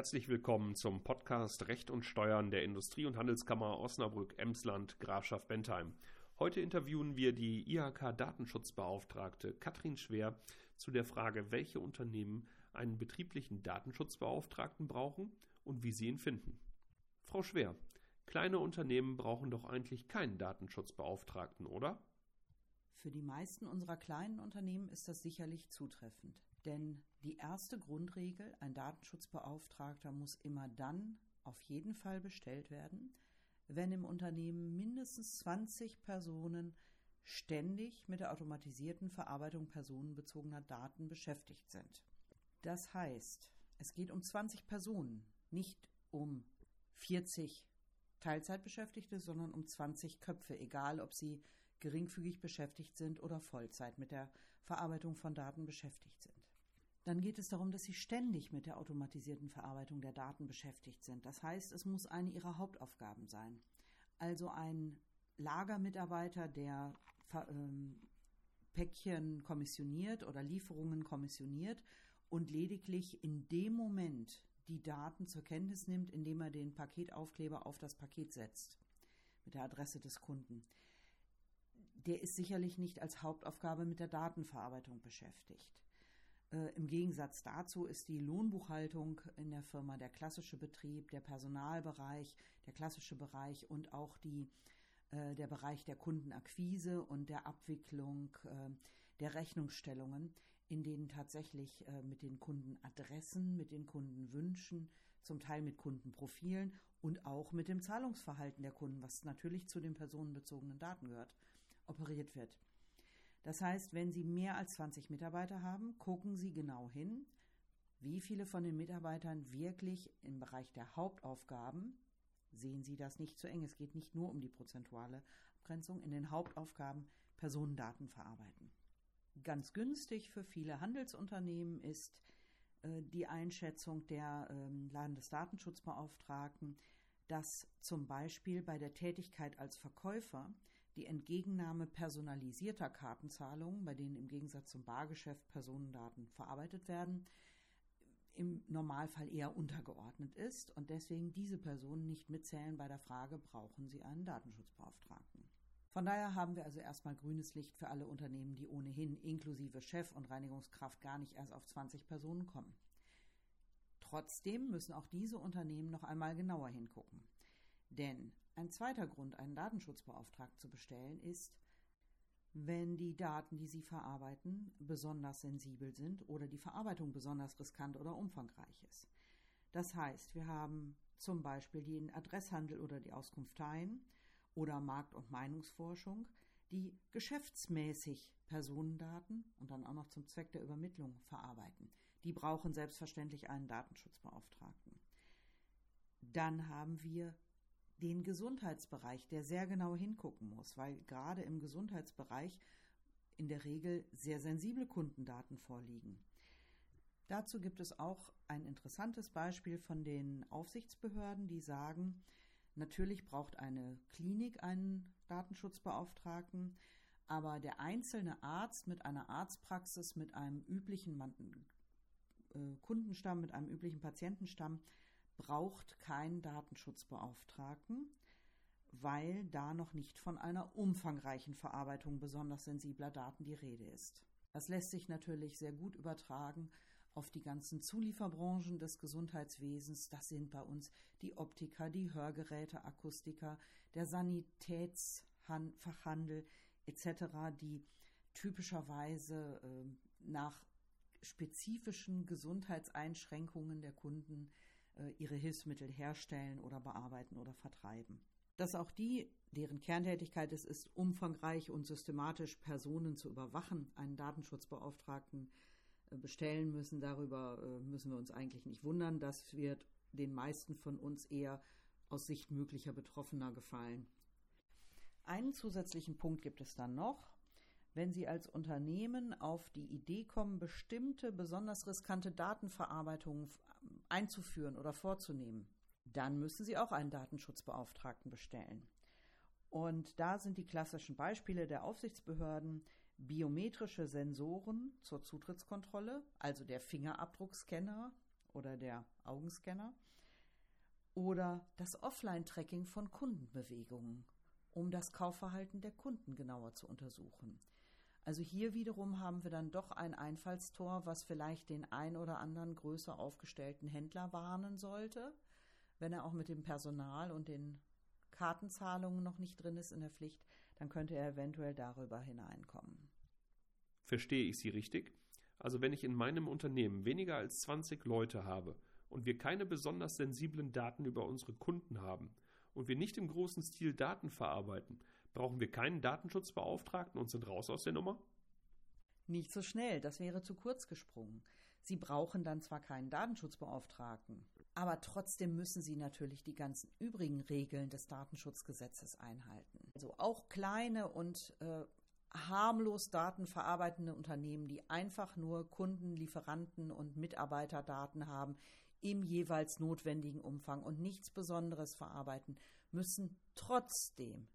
Herzlich willkommen zum Podcast Recht und Steuern der Industrie- und Handelskammer Osnabrück, Emsland, Grafschaft Bentheim. Heute interviewen wir die IHK-Datenschutzbeauftragte Katrin Schwer zu der Frage, welche Unternehmen einen betrieblichen Datenschutzbeauftragten brauchen und wie sie ihn finden. Frau Schwer, kleine Unternehmen brauchen doch eigentlich keinen Datenschutzbeauftragten, oder? Für die meisten unserer kleinen Unternehmen ist das sicherlich zutreffend. Denn die erste Grundregel, ein Datenschutzbeauftragter muss immer dann auf jeden Fall bestellt werden, wenn im Unternehmen mindestens 20 Personen ständig mit der automatisierten Verarbeitung personenbezogener Daten beschäftigt sind. Das heißt, es geht um 20 Personen, nicht um 40 Teilzeitbeschäftigte, sondern um 20 Köpfe, egal ob sie geringfügig beschäftigt sind oder Vollzeit mit der Verarbeitung von Daten beschäftigt sind. Dann geht es darum, dass sie ständig mit der automatisierten Verarbeitung der Daten beschäftigt sind. Das heißt, es muss eine ihrer Hauptaufgaben sein. Also ein Lagermitarbeiter, der ähm, Päckchen kommissioniert oder Lieferungen kommissioniert und lediglich in dem Moment die Daten zur Kenntnis nimmt, indem er den Paketaufkleber auf das Paket setzt mit der Adresse des Kunden. Der ist sicherlich nicht als Hauptaufgabe mit der Datenverarbeitung beschäftigt. Äh, Im Gegensatz dazu ist die Lohnbuchhaltung in der Firma der klassische Betrieb, der Personalbereich, der klassische Bereich und auch die, äh, der Bereich der Kundenakquise und der Abwicklung äh, der Rechnungsstellungen in denen tatsächlich mit den Kundenadressen, mit den Kundenwünschen, zum Teil mit Kundenprofilen und auch mit dem Zahlungsverhalten der Kunden, was natürlich zu den personenbezogenen Daten gehört, operiert wird. Das heißt, wenn Sie mehr als 20 Mitarbeiter haben, gucken Sie genau hin, wie viele von den Mitarbeitern wirklich im Bereich der Hauptaufgaben, sehen Sie das nicht zu eng, es geht nicht nur um die prozentuale Abgrenzung, in den Hauptaufgaben Personendaten verarbeiten. Ganz günstig für viele Handelsunternehmen ist äh, die Einschätzung der ähm, Landesdatenschutzbeauftragten, dass zum Beispiel bei der Tätigkeit als Verkäufer die Entgegennahme personalisierter Kartenzahlungen, bei denen im Gegensatz zum Bargeschäft Personendaten verarbeitet werden, im Normalfall eher untergeordnet ist und deswegen diese Personen nicht mitzählen bei der Frage, brauchen sie einen Datenschutzbeauftragten. Von daher haben wir also erstmal grünes Licht für alle Unternehmen, die ohnehin inklusive Chef und Reinigungskraft gar nicht erst auf 20 Personen kommen. Trotzdem müssen auch diese Unternehmen noch einmal genauer hingucken. Denn ein zweiter Grund, einen Datenschutzbeauftragten zu bestellen, ist, wenn die Daten, die sie verarbeiten, besonders sensibel sind oder die Verarbeitung besonders riskant oder umfangreich ist. Das heißt, wir haben zum Beispiel den Adresshandel oder die Auskunfteien oder Markt- und Meinungsforschung, die geschäftsmäßig Personendaten und dann auch noch zum Zweck der Übermittlung verarbeiten. Die brauchen selbstverständlich einen Datenschutzbeauftragten. Dann haben wir den Gesundheitsbereich, der sehr genau hingucken muss, weil gerade im Gesundheitsbereich in der Regel sehr sensible Kundendaten vorliegen. Dazu gibt es auch ein interessantes Beispiel von den Aufsichtsbehörden, die sagen, Natürlich braucht eine Klinik einen Datenschutzbeauftragten, aber der einzelne Arzt mit einer Arztpraxis, mit einem üblichen äh, Kundenstamm, mit einem üblichen Patientenstamm braucht keinen Datenschutzbeauftragten, weil da noch nicht von einer umfangreichen Verarbeitung besonders sensibler Daten die Rede ist. Das lässt sich natürlich sehr gut übertragen auf die ganzen Zulieferbranchen des Gesundheitswesens. Das sind bei uns die Optiker, die Hörgeräte, Akustiker, der Sanitätsfachhandel etc., die typischerweise äh, nach spezifischen Gesundheitseinschränkungen der Kunden ihre Hilfsmittel herstellen oder bearbeiten oder vertreiben. Dass auch die, deren Kerntätigkeit es ist, umfangreich und systematisch Personen zu überwachen, einen Datenschutzbeauftragten bestellen müssen. Darüber äh, müssen wir uns eigentlich nicht wundern. Das wird den meisten von uns eher aus Sicht möglicher Betroffener gefallen. Einen zusätzlichen Punkt gibt es dann noch. Wenn Sie als Unternehmen auf die Idee kommen, bestimmte besonders riskante Datenverarbeitungen einzuführen oder vorzunehmen, dann müssen Sie auch einen Datenschutzbeauftragten bestellen. Und da sind die klassischen Beispiele der Aufsichtsbehörden biometrische Sensoren zur Zutrittskontrolle, also der Fingerabdruckscanner oder der Augenscanner oder das Offline-Tracking von Kundenbewegungen, um das Kaufverhalten der Kunden genauer zu untersuchen. Also hier wiederum haben wir dann doch ein Einfallstor, was vielleicht den ein oder anderen größer aufgestellten Händler warnen sollte, wenn er auch mit dem Personal und den Kartenzahlungen noch nicht drin ist in der Pflicht, dann könnte er eventuell darüber hineinkommen. Verstehe ich Sie richtig? Also wenn ich in meinem Unternehmen weniger als 20 Leute habe und wir keine besonders sensiblen Daten über unsere Kunden haben und wir nicht im großen Stil Daten verarbeiten, brauchen wir keinen Datenschutzbeauftragten und sind raus aus der Nummer? Nicht so schnell, das wäre zu kurz gesprungen. Sie brauchen dann zwar keinen Datenschutzbeauftragten, aber trotzdem müssen Sie natürlich die ganzen übrigen Regeln des Datenschutzgesetzes einhalten. Also auch kleine und äh, harmlos datenverarbeitende Unternehmen, die einfach nur Kunden, Lieferanten und Mitarbeiterdaten haben im jeweils notwendigen Umfang und nichts Besonderes verarbeiten, müssen trotzdem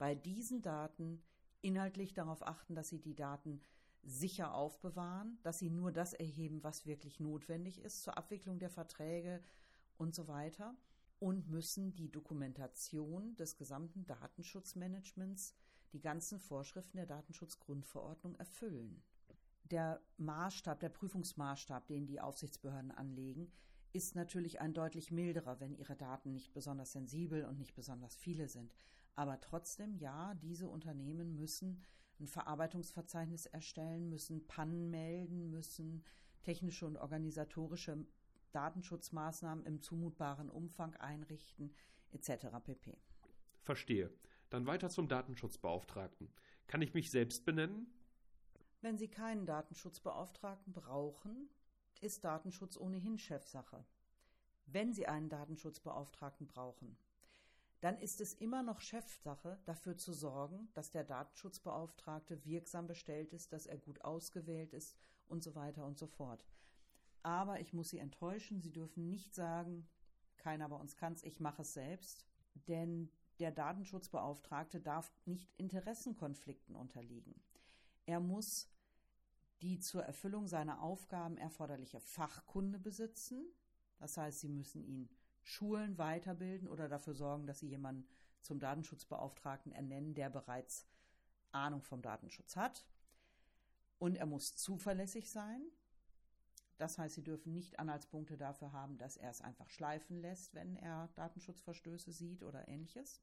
bei diesen Daten inhaltlich darauf achten, dass sie die Daten sicher aufbewahren, dass sie nur das erheben, was wirklich notwendig ist zur Abwicklung der Verträge und so weiter und müssen die Dokumentation des gesamten Datenschutzmanagements, die ganzen Vorschriften der Datenschutzgrundverordnung erfüllen. Der Maßstab, der Prüfungsmaßstab, den die Aufsichtsbehörden anlegen, ist natürlich ein deutlich milderer, wenn ihre Daten nicht besonders sensibel und nicht besonders viele sind. Aber trotzdem, ja, diese Unternehmen müssen ein Verarbeitungsverzeichnis erstellen, müssen Pannen melden, müssen technische und organisatorische Datenschutzmaßnahmen im zumutbaren Umfang einrichten, etc. pp. Verstehe. Dann weiter zum Datenschutzbeauftragten. Kann ich mich selbst benennen? Wenn Sie keinen Datenschutzbeauftragten brauchen, ist Datenschutz ohnehin Chefsache. Wenn Sie einen Datenschutzbeauftragten brauchen, dann ist es immer noch Chefsache, dafür zu sorgen, dass der Datenschutzbeauftragte wirksam bestellt ist, dass er gut ausgewählt ist und so weiter und so fort. Aber ich muss Sie enttäuschen, Sie dürfen nicht sagen, keiner bei uns kann es, ich mache es selbst, denn der Datenschutzbeauftragte darf nicht Interessenkonflikten unterliegen. Er muss die zur Erfüllung seiner Aufgaben erforderliche Fachkunde besitzen. Das heißt, Sie müssen ihn Schulen weiterbilden oder dafür sorgen, dass sie jemanden zum Datenschutzbeauftragten ernennen, der bereits Ahnung vom Datenschutz hat. Und er muss zuverlässig sein. Das heißt, Sie dürfen nicht Anhaltspunkte dafür haben, dass er es einfach schleifen lässt, wenn er Datenschutzverstöße sieht oder ähnliches.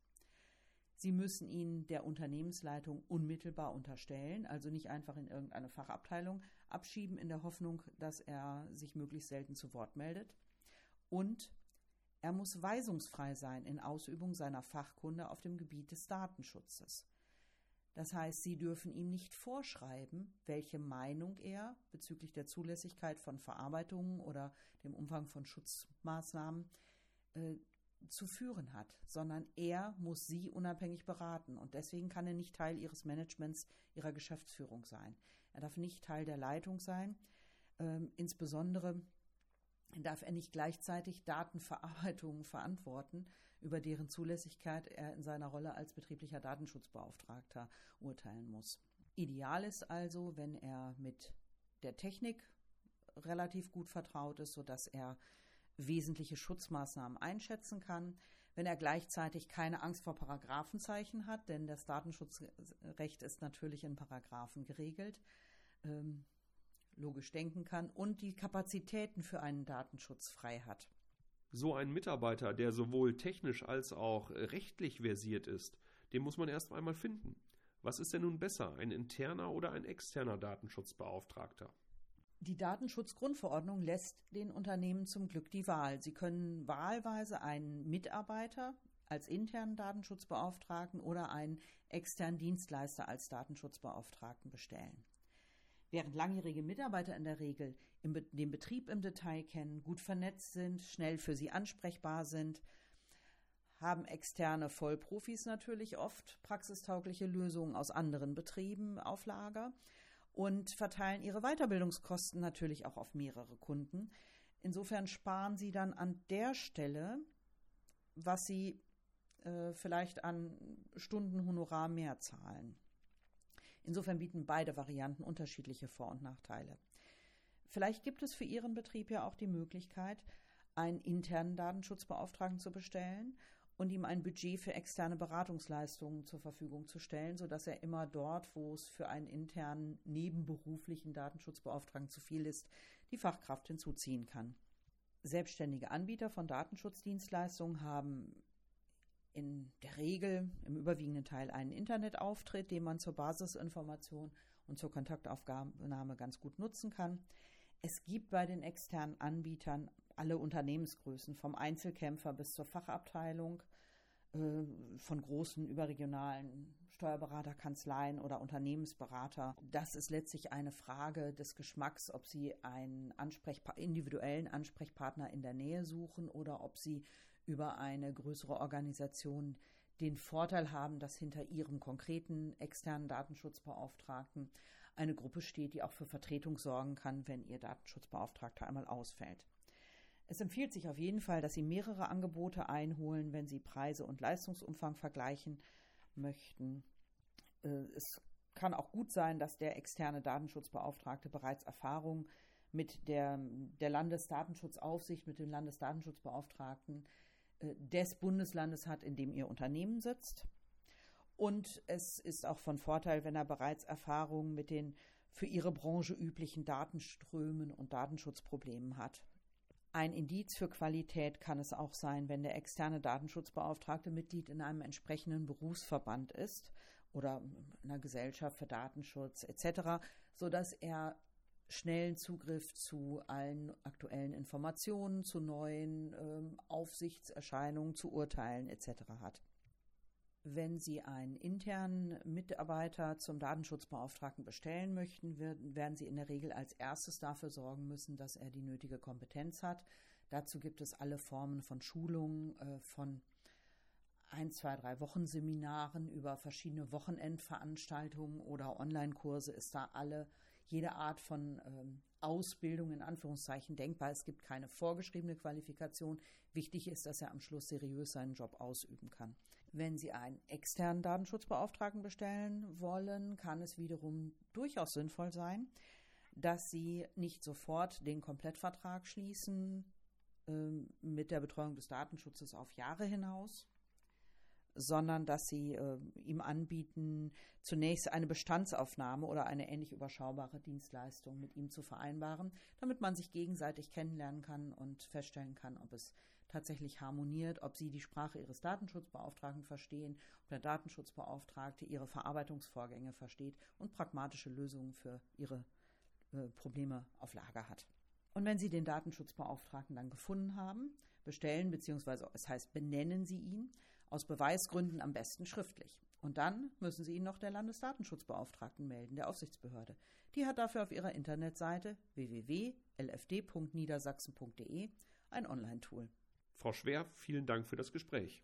Sie müssen ihn der Unternehmensleitung unmittelbar unterstellen, also nicht einfach in irgendeine Fachabteilung abschieben in der Hoffnung, dass er sich möglichst selten zu Wort meldet. Und er muss weisungsfrei sein in Ausübung seiner Fachkunde auf dem Gebiet des Datenschutzes. Das heißt, Sie dürfen ihm nicht vorschreiben, welche Meinung er bezüglich der Zulässigkeit von Verarbeitungen oder dem Umfang von Schutzmaßnahmen äh, zu führen hat, sondern er muss Sie unabhängig beraten und deswegen kann er nicht Teil Ihres Managements, Ihrer Geschäftsführung sein. Er darf nicht Teil der Leitung sein, äh, insbesondere darf er nicht gleichzeitig Datenverarbeitungen verantworten, über deren Zulässigkeit er in seiner Rolle als betrieblicher Datenschutzbeauftragter urteilen muss. Ideal ist also, wenn er mit der Technik relativ gut vertraut ist, sodass er wesentliche Schutzmaßnahmen einschätzen kann, wenn er gleichzeitig keine Angst vor Paragraphenzeichen hat, denn das Datenschutzrecht ist natürlich in Paragraphen geregelt. Ähm, logisch denken kann und die Kapazitäten für einen Datenschutz frei hat. So ein Mitarbeiter, der sowohl technisch als auch rechtlich versiert ist, den muss man erst einmal finden. Was ist denn nun besser, ein interner oder ein externer Datenschutzbeauftragter? Die Datenschutzgrundverordnung lässt den Unternehmen zum Glück die Wahl. Sie können wahlweise einen Mitarbeiter als internen Datenschutzbeauftragten oder einen externen Dienstleister als Datenschutzbeauftragten bestellen. Während langjährige Mitarbeiter in der Regel den Betrieb im Detail kennen, gut vernetzt sind, schnell für sie ansprechbar sind, haben externe Vollprofis natürlich oft praxistaugliche Lösungen aus anderen Betrieben auf Lager und verteilen ihre Weiterbildungskosten natürlich auch auf mehrere Kunden. Insofern sparen sie dann an der Stelle, was sie äh, vielleicht an Stundenhonorar mehr zahlen. Insofern bieten beide Varianten unterschiedliche Vor- und Nachteile. Vielleicht gibt es für Ihren Betrieb ja auch die Möglichkeit, einen internen Datenschutzbeauftragten zu bestellen und ihm ein Budget für externe Beratungsleistungen zur Verfügung zu stellen, sodass er immer dort, wo es für einen internen nebenberuflichen Datenschutzbeauftragten zu viel ist, die Fachkraft hinzuziehen kann. Selbstständige Anbieter von Datenschutzdienstleistungen haben in der Regel im überwiegenden Teil einen Internetauftritt, den man zur Basisinformation und zur Kontaktaufnahme ganz gut nutzen kann. Es gibt bei den externen Anbietern alle Unternehmensgrößen, vom Einzelkämpfer bis zur Fachabteilung, äh, von großen überregionalen Steuerberaterkanzleien oder Unternehmensberater. Das ist letztlich eine Frage des Geschmacks, ob Sie einen Ansprechpa individuellen Ansprechpartner in der Nähe suchen oder ob Sie über eine größere Organisation den Vorteil haben, dass hinter Ihrem konkreten externen Datenschutzbeauftragten eine Gruppe steht, die auch für Vertretung sorgen kann, wenn Ihr Datenschutzbeauftragter einmal ausfällt. Es empfiehlt sich auf jeden Fall, dass Sie mehrere Angebote einholen, wenn Sie Preise und Leistungsumfang vergleichen möchten. Äh, es kann auch gut sein, dass der externe Datenschutzbeauftragte bereits Erfahrung mit der, der Landesdatenschutzaufsicht, mit dem Landesdatenschutzbeauftragten des Bundeslandes hat, in dem Ihr Unternehmen sitzt. Und es ist auch von Vorteil, wenn er bereits Erfahrung mit den für Ihre Branche üblichen Datenströmen und Datenschutzproblemen hat. Ein Indiz für Qualität kann es auch sein, wenn der externe Datenschutzbeauftragte Mitglied in einem entsprechenden Berufsverband ist oder einer Gesellschaft für Datenschutz etc., sodass er schnellen Zugriff zu allen aktuellen Informationen, zu neuen ähm, Aufsichtserscheinungen, zu Urteilen etc. hat. Wenn Sie einen internen Mitarbeiter zum Datenschutzbeauftragten bestellen möchten, werden Sie in der Regel als erstes dafür sorgen müssen, dass er die nötige Kompetenz hat. Dazu gibt es alle Formen von Schulungen, äh, von ein, zwei, drei Wochen Seminaren über verschiedene Wochenendveranstaltungen oder Online-Kurse ist da alle, jede Art von ähm, Ausbildung in Anführungszeichen denkbar. Es gibt keine vorgeschriebene Qualifikation. Wichtig ist, dass er am Schluss seriös seinen Job ausüben kann. Wenn Sie einen externen Datenschutzbeauftragten bestellen wollen, kann es wiederum durchaus sinnvoll sein, dass Sie nicht sofort den Komplettvertrag schließen äh, mit der Betreuung des Datenschutzes auf Jahre hinaus, sondern dass sie äh, ihm anbieten, zunächst eine Bestandsaufnahme oder eine ähnlich überschaubare Dienstleistung mit ihm zu vereinbaren, damit man sich gegenseitig kennenlernen kann und feststellen kann, ob es tatsächlich harmoniert, ob sie die Sprache ihres Datenschutzbeauftragten verstehen, ob der Datenschutzbeauftragte ihre Verarbeitungsvorgänge versteht und pragmatische Lösungen für ihre äh, Probleme auf Lager hat. Und wenn Sie den Datenschutzbeauftragten dann gefunden haben, bestellen bzw. es heißt benennen Sie ihn, aus Beweisgründen am besten schriftlich. Und dann müssen Sie ihn noch der Landesdatenschutzbeauftragten melden, der Aufsichtsbehörde. Die hat dafür auf ihrer Internetseite www.lfd.niedersachsen.de ein Online-Tool. Frau Schwer, vielen Dank für das Gespräch.